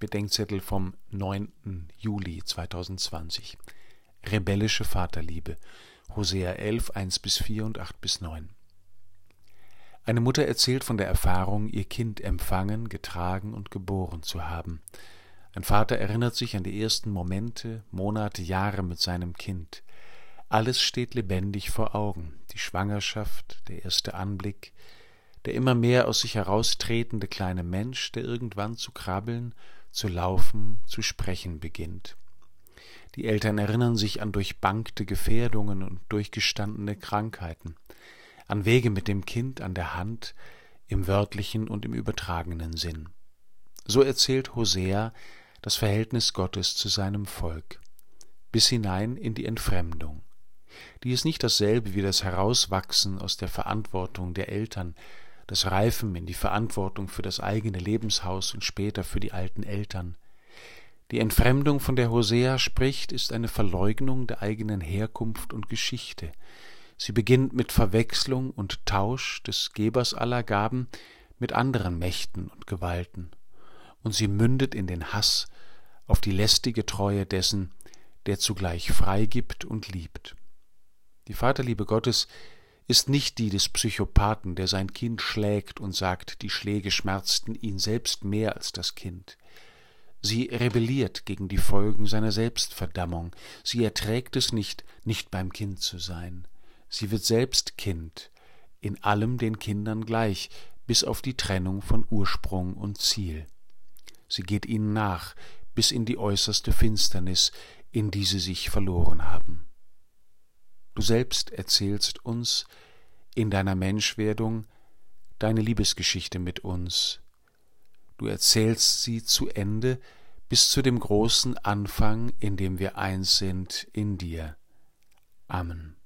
Bedenkzettel vom 9. Juli 2020. Rebellische Vaterliebe. Hosea 11, 1 bis 4 und 8 bis 9. Eine Mutter erzählt von der Erfahrung, ihr Kind empfangen, getragen und geboren zu haben. Ein Vater erinnert sich an die ersten Momente, Monate, Jahre mit seinem Kind. Alles steht lebendig vor Augen, die Schwangerschaft, der erste Anblick, der immer mehr aus sich heraustretende kleine Mensch, der irgendwann zu krabbeln, zu laufen, zu sprechen beginnt. Die Eltern erinnern sich an durchbankte Gefährdungen und durchgestandene Krankheiten, an Wege mit dem Kind an der Hand, im wörtlichen und im übertragenen Sinn. So erzählt Hosea das Verhältnis Gottes zu seinem Volk, bis hinein in die Entfremdung. Die ist nicht dasselbe wie das Herauswachsen aus der Verantwortung der Eltern, das Reifen in die Verantwortung für das eigene Lebenshaus und später für die alten Eltern. Die Entfremdung, von der Hosea spricht, ist eine Verleugnung der eigenen Herkunft und Geschichte. Sie beginnt mit Verwechslung und Tausch des Gebers aller Gaben mit anderen Mächten und Gewalten, und sie mündet in den Hass auf die lästige Treue dessen, der zugleich freigibt und liebt. Die Vaterliebe Gottes ist nicht die des Psychopathen, der sein Kind schlägt und sagt, die Schläge schmerzten ihn selbst mehr als das Kind. Sie rebelliert gegen die Folgen seiner Selbstverdammung, sie erträgt es nicht, nicht beim Kind zu sein. Sie wird selbst Kind, in allem den Kindern gleich, bis auf die Trennung von Ursprung und Ziel. Sie geht ihnen nach, bis in die äußerste Finsternis, in die sie sich verloren haben. Du selbst erzählst uns in deiner Menschwerdung deine Liebesgeschichte mit uns. Du erzählst sie zu Ende bis zu dem großen Anfang, in dem wir eins sind in dir. Amen.